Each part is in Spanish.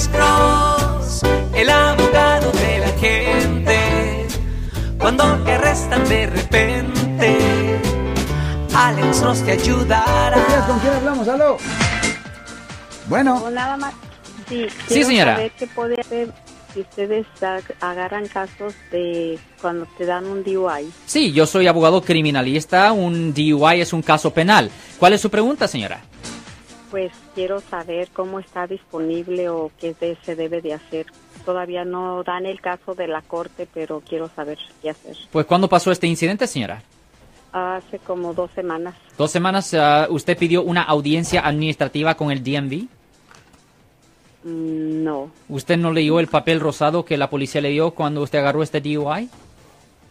Alex Cross, el abogado de la gente. Cuando te arrestan de repente, Alex Cross te ayudará. Días, ¿con quién hablamos? ¿Aló? Bueno, O nada más. Sí, Sí, señora. saber qué puede hacer si ustedes ag- agarran casos de cuando te dan un DUI. Sí, yo soy abogado criminalista. Un DUI es un caso penal. ¿Cuál es su pregunta, señora? Pues quiero saber cómo está disponible o qué de- se debe de hacer. Todavía no dan el caso de la corte, pero quiero saber qué hacer. Pues, ¿cuándo pasó este incidente, señora? Hace como dos semanas. Dos semanas, ah, ¿usted pidió una audiencia administrativa con el DMV? Mm, No, ¿Usted no leyó el papel rosado que la policía le dio cuando usted agarró este DUI?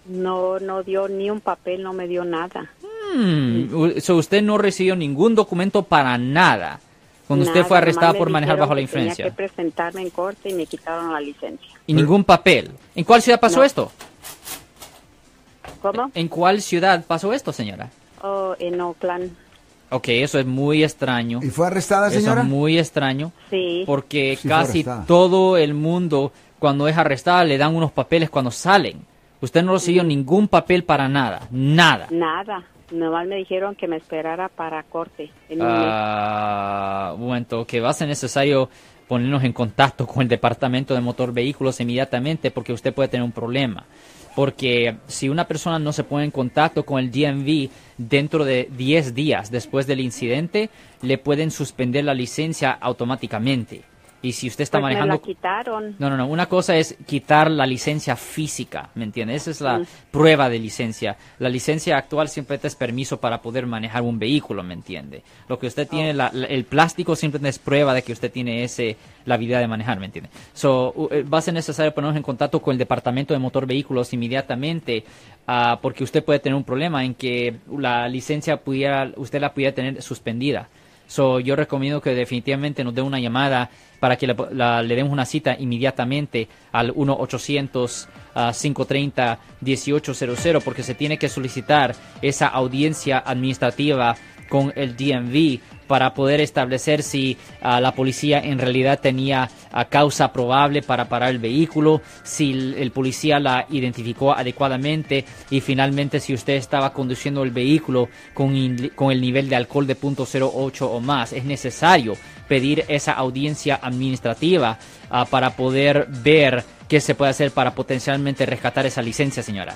no, no dio ni un papel, no me dio nada. U- so usted no recibió ningún documento para nada cuando usted fue arrestada por manejar bajo la que Tenía influencia. que presentarme en corte y me quitaron la licencia. Y ningún papel. ¿En cuál ciudad pasó No. esto? ¿Cómo? ¿En cuál ciudad pasó esto, señora? Oh, en Oakland. Ok, eso es muy extraño. ¿y fue arrestada, Eso señora? es muy extraño Sí. porque Sí, casi todo el mundo cuando es arrestada le dan unos papeles cuando salen. Usted no recibió ningún papel para nada, nada. Nada. Nomás me dijeron que me esperara para corte. Ah, bueno, que va a ser necesario ponernos en contacto con el departamento de motor vehículos inmediatamente porque usted puede tener un problema. Porque si una persona no se pone en contacto con el DMV dentro de 10 días después del incidente, le pueden suspender la licencia automáticamente. Y si usted está Pues me manejando... la quitaron. No, no, no. Una cosa es quitar la licencia física, ¿me entiende? Esa es la Mm. prueba de licencia. La licencia actual siempre te es permiso para poder manejar un vehículo, ¿me entiende? Lo que usted tiene, la- la- el plástico siempre es prueba de que usted tiene ese la habilidad de manejar, ¿me entiende? So, eh, va a ser necesario ponernos en contacto con el departamento de motor vehículos inmediatamente, ah, porque usted puede tener un problema en que la licencia pudiera, usted la pudiera tener suspendida. So, yo recomiendo que definitivamente nos dé una llamada para que le, la- le demos una cita inmediatamente al 1-800-530-1800 porque se tiene que solicitar esa audiencia administrativa con el DMV para poder establecer si ah, la policía en realidad tenía ah, causa probable para parar el vehículo, si el, policía la identificó adecuadamente y finalmente si usted estaba conduciendo el vehículo con, con el nivel de alcohol de .08 o más. Es necesario pedir esa audiencia administrativa ah, para poder ver qué se puede hacer para potencialmente rescatar esa licencia, señora.